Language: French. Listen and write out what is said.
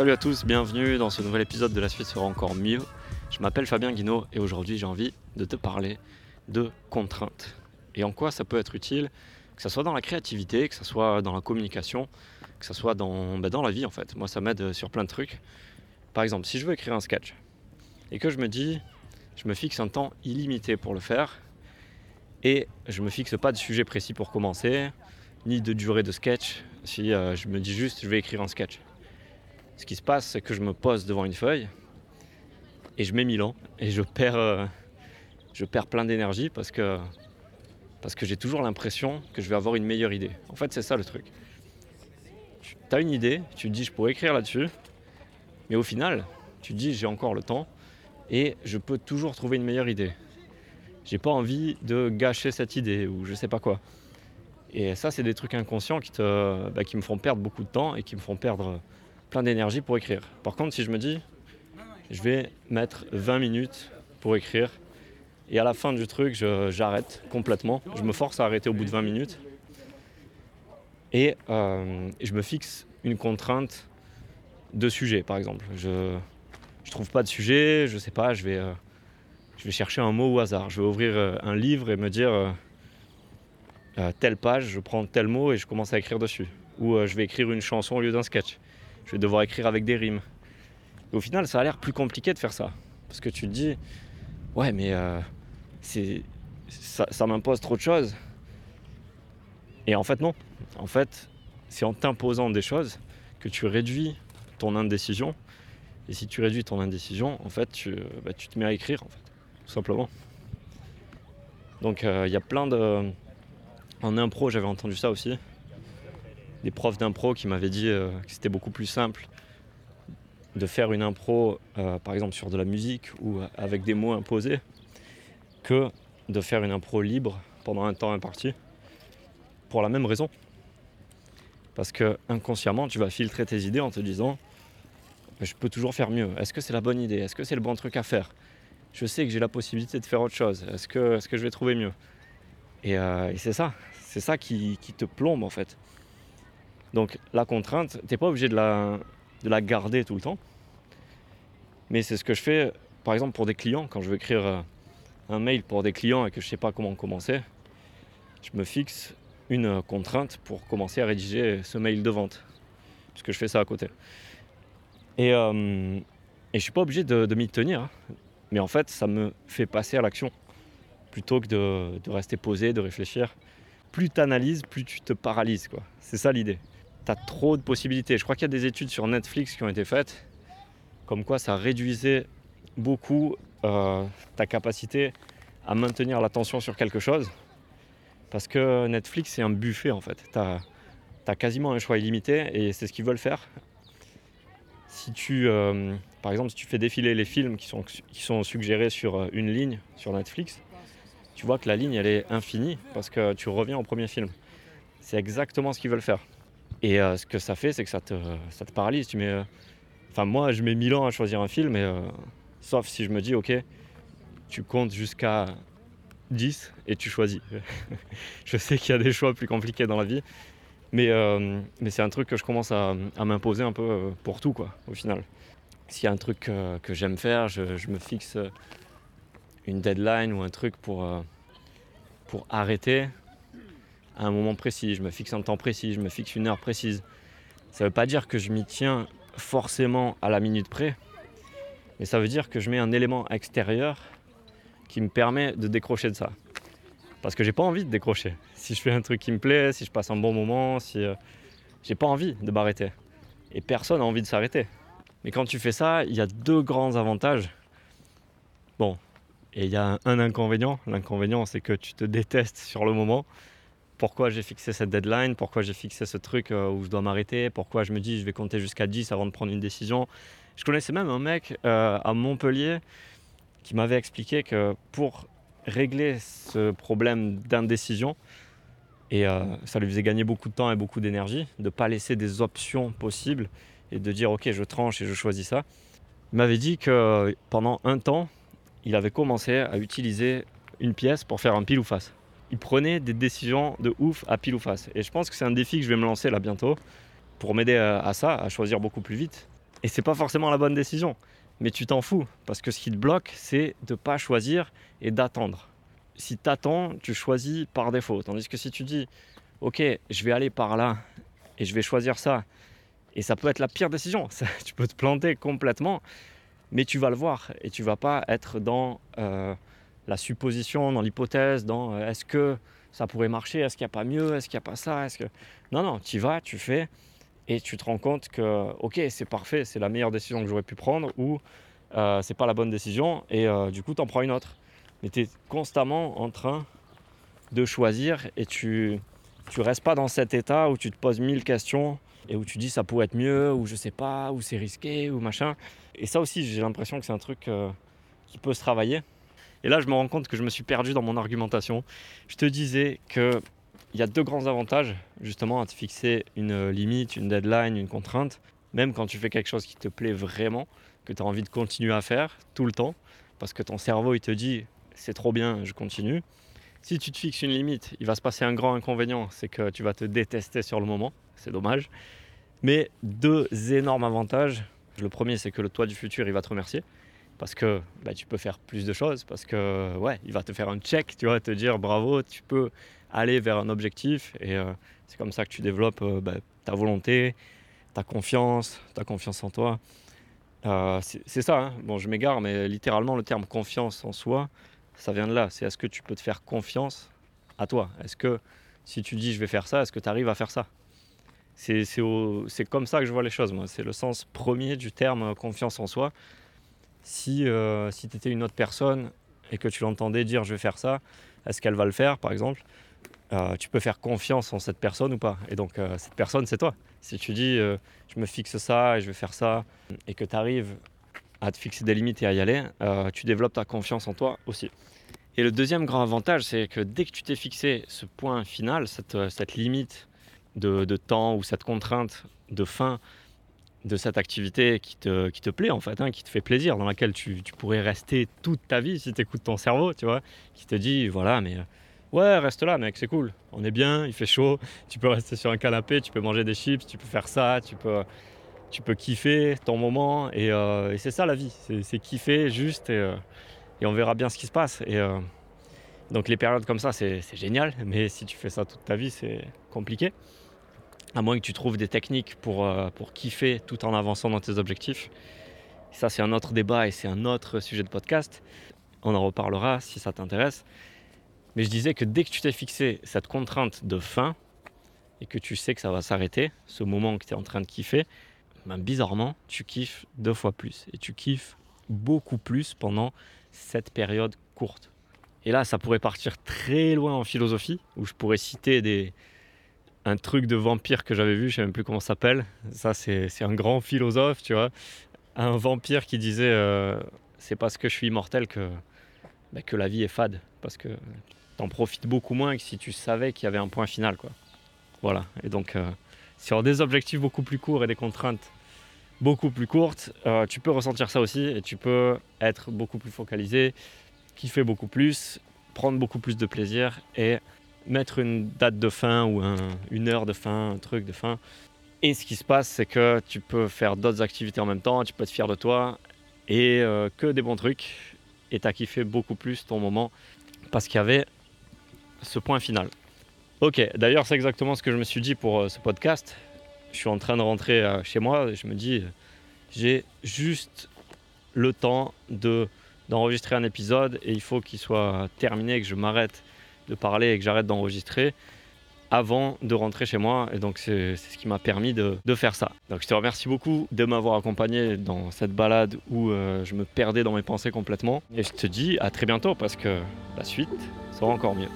Salut à tous, bienvenue dans ce nouvel épisode de La suite sera encore mieux. Je m'appelle Fabien Guinaud et aujourd'hui j'ai envie de te parler de contraintes. Et en quoi ça peut être utile, que ce soit dans la créativité, que ce soit dans la communication, que ce soit dans, bah, dans la vie en fait. Moi ça m'aide sur plein de trucs. Par exemple, si je veux écrire un sketch et que je me dis, je me fixe un temps illimité pour le faire et je me fixe pas de sujet précis pour commencer, ni de durée de sketch, si euh, je me dis juste je vais écrire un sketch. Ce qui se passe, c'est que je me pose devant une feuille et je mets mille ans et je perds, euh, je perds plein d'énergie parce que, parce que j'ai toujours l'impression que je vais avoir une meilleure idée. En fait, c'est ça le truc. Tu as une idée, tu te dis je pourrais écrire là-dessus, mais au final, tu te dis j'ai encore le temps et je peux toujours trouver une meilleure idée. J'ai pas envie de gâcher cette idée ou je sais pas quoi. Et ça, c'est des trucs inconscients qui, te, bah, qui me font perdre beaucoup de temps et qui me font perdre plein d'énergie pour écrire. Par contre, si je me dis, je vais mettre 20 minutes pour écrire, et à la fin du truc, j'arrête complètement. Je me force à arrêter au bout de 20 minutes. Et euh, je me fixe une contrainte de sujet, par exemple. Je ne trouve pas de sujet, je sais pas, je vais, euh, je vais chercher un mot au hasard. Je vais ouvrir euh, un livre et me dire telle page, je prends tel mot et je commence à écrire dessus. Ou je vais écrire une chanson au lieu d'un sketch. Je vais devoir écrire avec des rimes. Au final, ça a l'air plus compliqué de faire ça. Parce que tu te dis, ouais, mais c'est, ça, m'impose trop de choses. Et en fait, non. En fait, c'est en t'imposant des choses que tu réduis ton indécision. Et si tu réduis ton indécision, en fait, tu, bah, te mets à écrire, en fait, tout simplement. Donc, euh, il y a plein de. En impro, j'avais entendu ça aussi. Des profs d'impro qui m'avaient dit euh, que c'était beaucoup plus simple de faire une impro, euh, par exemple sur de la musique ou avec des mots imposés, que de faire une impro libre pendant un temps imparti. Pour la même raison. Parce que inconsciemment, tu vas filtrer tes idées en te disant je peux toujours faire mieux. Est-ce que c'est la bonne idée? Est-ce que c'est le bon truc à faire? Je sais que j'ai la possibilité de faire autre chose. Est-ce que, est que je vais trouver mieux? Et, euh, c'est ça. C'est ça qui, te plombe en fait. Donc la contrainte, tu n'es pas obligé de la, de garder tout le temps. Mais c'est ce que je fais, par exemple, pour des clients, quand je veux écrire euh, un mail pour des clients et que je ne sais pas comment commencer, je me fixe une contrainte pour commencer à rédiger ce mail de vente. Puisque je fais ça à côté. Et, euh, je ne suis pas obligé de, m'y tenir. Hein. Mais en fait, ça me fait passer à l'action. Plutôt que de, rester posé, de réfléchir. Plus tu analyses, plus tu te paralyses. C'est ça l'idée. Tu as trop de possibilités. Je crois qu'il y a des études sur Netflix qui ont été faites. Comme quoi ça réduisait beaucoup euh, ta capacité à maintenir l'attention sur quelque chose. Parce que Netflix, c'est un buffet en fait. Tu as, quasiment un choix illimité et c'est ce qu'ils veulent faire. Si tu, euh, par exemple, si tu fais défiler les films qui sont, qui sont suggérés sur euh, une ligne sur Netflix, tu vois que la ligne elle est infinie parce que tu reviens au premier film. C'est exactement ce qu'ils veulent faire. Et ce que ça fait, c'est que ça te, ça te paralyse. Tu mets, enfin, moi, je mets mille ans à choisir un film et Sauf si je me dis, ok, tu comptes jusqu'à 10 et tu choisis. je sais qu'il y a des choix plus compliqués dans la vie, mais, euh, mais c'est un truc que je commence à, m'imposer un peu euh, pour tout, quoi, au final. S'il y a un truc que, j'aime faire, je, me fixe une deadline ou un truc pour, euh, pour arrêter à un moment précis. Je me fixe un temps précis, je me fixe une heure précise. Ça ne veut pas dire que je m'y tiens forcément à la minute près, mais ça veut dire que je mets un élément extérieur qui me permet de décrocher de ça. Parce que j'ai pas envie de décrocher. Si je fais un truc qui me plaît, si je passe un bon moment, si euh, j'ai pas envie de m'arrêter. Et personne n'a envie de s'arrêter. Mais quand tu fais ça, il y a deux grands avantages. Bon, et il y a un inconvénient. L'inconvénient, c'est que tu te détestes sur le moment. Pourquoi j'ai fixé cette deadline Pourquoi j'ai fixé ce truc euh, où je dois m'arrêter Pourquoi je me dis je vais compter jusqu'à 10 avant de prendre une décision je connaissais même un mec euh, à Montpellier qui m'avait expliqué que pour régler ce problème d'indécision, et euh, ça lui faisait gagner beaucoup de temps et beaucoup d'énergie, de ne pas laisser des options possibles et de dire ok je tranche et je choisis ça. Il m'avait dit que pendant un temps, il avait commencé à utiliser une pièce pour faire un pile ou face. Il prenait des décisions de ouf à pile ou face. Et je pense que c'est un défi que je vais me lancer là bientôt pour m'aider à ça, à choisir beaucoup plus vite Et c'est pas forcément la bonne décision. Mais tu t'en fous. Parce que ce qui te bloque, c'est de pas choisir et d'attendre. Si tu attends, tu choisis par défaut. Tandis que si tu dis, ok, je vais aller par là et je vais choisir ça, et ça peut être la pire décision, tu peux te planter complètement, mais tu vas le voir et tu vas pas être dans euh, la supposition, dans l'hypothèse, dans euh, est-ce que ça pourrait marcher, est-ce qu'il n'y a pas mieux, est-ce qu'il n'y a pas ça, est-ce que... Non, non, tu vas, tu fais, et tu te rends compte que, ok, c'est parfait, c'est la meilleure décision que j'aurais pu prendre, ou euh, c'est pas la bonne décision, et euh, du coup, tu en prends une autre. Mais tu es constamment en train de choisir, et tu tu restes pas dans cet état où tu te poses mille questions, et où tu dis ça pourrait être mieux, ou je sais pas, ou c'est risqué, ou machin. Et ça aussi, j'ai l'impression que c'est un truc qui peut se travailler. Et là, je me rends compte que je me suis perdu dans mon argumentation. Je te disais que il y a deux grands avantages justement à te fixer une limite, une deadline, une contrainte, même quand tu fais quelque chose qui te plaît vraiment, que tu as envie de continuer à faire tout le temps, parce que ton cerveau il te dit c'est trop bien, je continue. Si tu te fixes une limite, il va se passer un grand inconvénient, c'est que tu vas te détester sur le moment, c'est dommage. Mais deux énormes avantages. Le premier, c'est que le toi du futur, il va te remercier parce que bah, tu peux faire plus de choses, parce que ouais, il va te faire un check, tu vois, te dire bravo, tu peux aller vers un objectif et euh, c'est comme ça que tu développes euh, bah, ta volonté, ta confiance, ta confiance en toi. Euh, c'est ça, hein. bon je m'égare, mais littéralement le terme confiance en soi, ça vient de là. C'est est-ce que tu peux te faire confiance à toi? Est-ce que si tu dis je vais faire ça, est-ce que tu arrives à faire ça? C'est comme ça que je vois les choses, moi. C'est le sens premier du terme confiance en soi si, euh, si tu étais une autre personne et que tu l'entendais dire je vais faire ça, est-ce qu'elle va le faire par exemple? Euh, Tu peux faire confiance en cette personne ou pas? Et donc euh, cette personne c'est toi. Si tu dis je me fixe ça et je vais faire ça et que tu arrives à te fixer des limites et à y aller, tu développes ta confiance en toi aussi. Et le deuxième grand avantage, c'est que dès que tu t'es fixé ce point final, cette, cette limite de, de, temps ou cette contrainte de fin de cette activité qui te, qui te plaît en fait, hein, qui te fait plaisir, dans laquelle tu, tu pourrais rester toute ta vie si tu écoutes ton cerveau, tu vois, qui te dit voilà, mais euh, ouais, reste là, mec, c'est cool, on est bien, il fait chaud, tu peux rester sur un canapé, tu peux manger des chips, tu peux faire ça, tu peux, tu peux kiffer ton moment, et, euh, c'est ça la vie, c'est kiffer juste, et, euh, et, on verra bien ce qui se passe. Et donc les périodes comme ça, c'est génial, mais si tu fais ça toute ta vie, c'est compliqué à moins que tu trouves des techniques pour, euh, pour kiffer tout en avançant dans tes objectifs. Ça, c'est un autre débat et c'est un autre sujet de podcast. On en reparlera si ça t'intéresse. Mais je disais que dès que tu t'es fixé cette contrainte de fin et que tu sais que ça va s'arrêter, ce moment que tu es en train de kiffer, ben bizarrement, tu kiffes deux fois plus. Et tu kiffes beaucoup plus pendant cette période courte. Et là, ça pourrait partir très loin en philosophie, où je pourrais citer des, un truc de vampire que j'avais vu, je sais même plus comment ça s'appelle. Ça, c'est un grand philosophe, tu vois. Un vampire qui disait euh, c'est parce que je suis immortel que, bah, que la vie est fade. Parce que t'en profites beaucoup moins que si tu savais qu'il y avait un point final, quoi. Voilà. Et donc, euh, sur des objectifs beaucoup plus courts et des contraintes beaucoup plus courtes, euh, tu peux ressentir ça aussi et tu peux être beaucoup plus focalisé, kiffer beaucoup plus, prendre beaucoup plus de plaisir et mettre une date de fin ou une heure de fin, un truc de fin. Et ce qui se passe, c'est que tu peux faire d'autres activités en même temps, tu peux être fier de toi et euh, que des bons trucs. Et tu as kiffé beaucoup plus ton moment parce qu'il y avait ce point final. Ok, d'ailleurs, c'est exactement ce que je me suis dit pour euh, ce podcast. Je suis en train de rentrer euh, chez moi et je me dis, j'ai juste le temps de d'enregistrer un épisode et il faut qu'il soit terminé, que je m'arrête de parler et que j'arrête d'enregistrer avant de rentrer chez moi. Et donc, c'est ce qui m'a permis de, faire ça. Donc, je te remercie beaucoup de m'avoir accompagné dans cette balade où euh, je me perdais dans mes pensées complètement. Et je te dis à très bientôt parce que la suite sera encore mieux.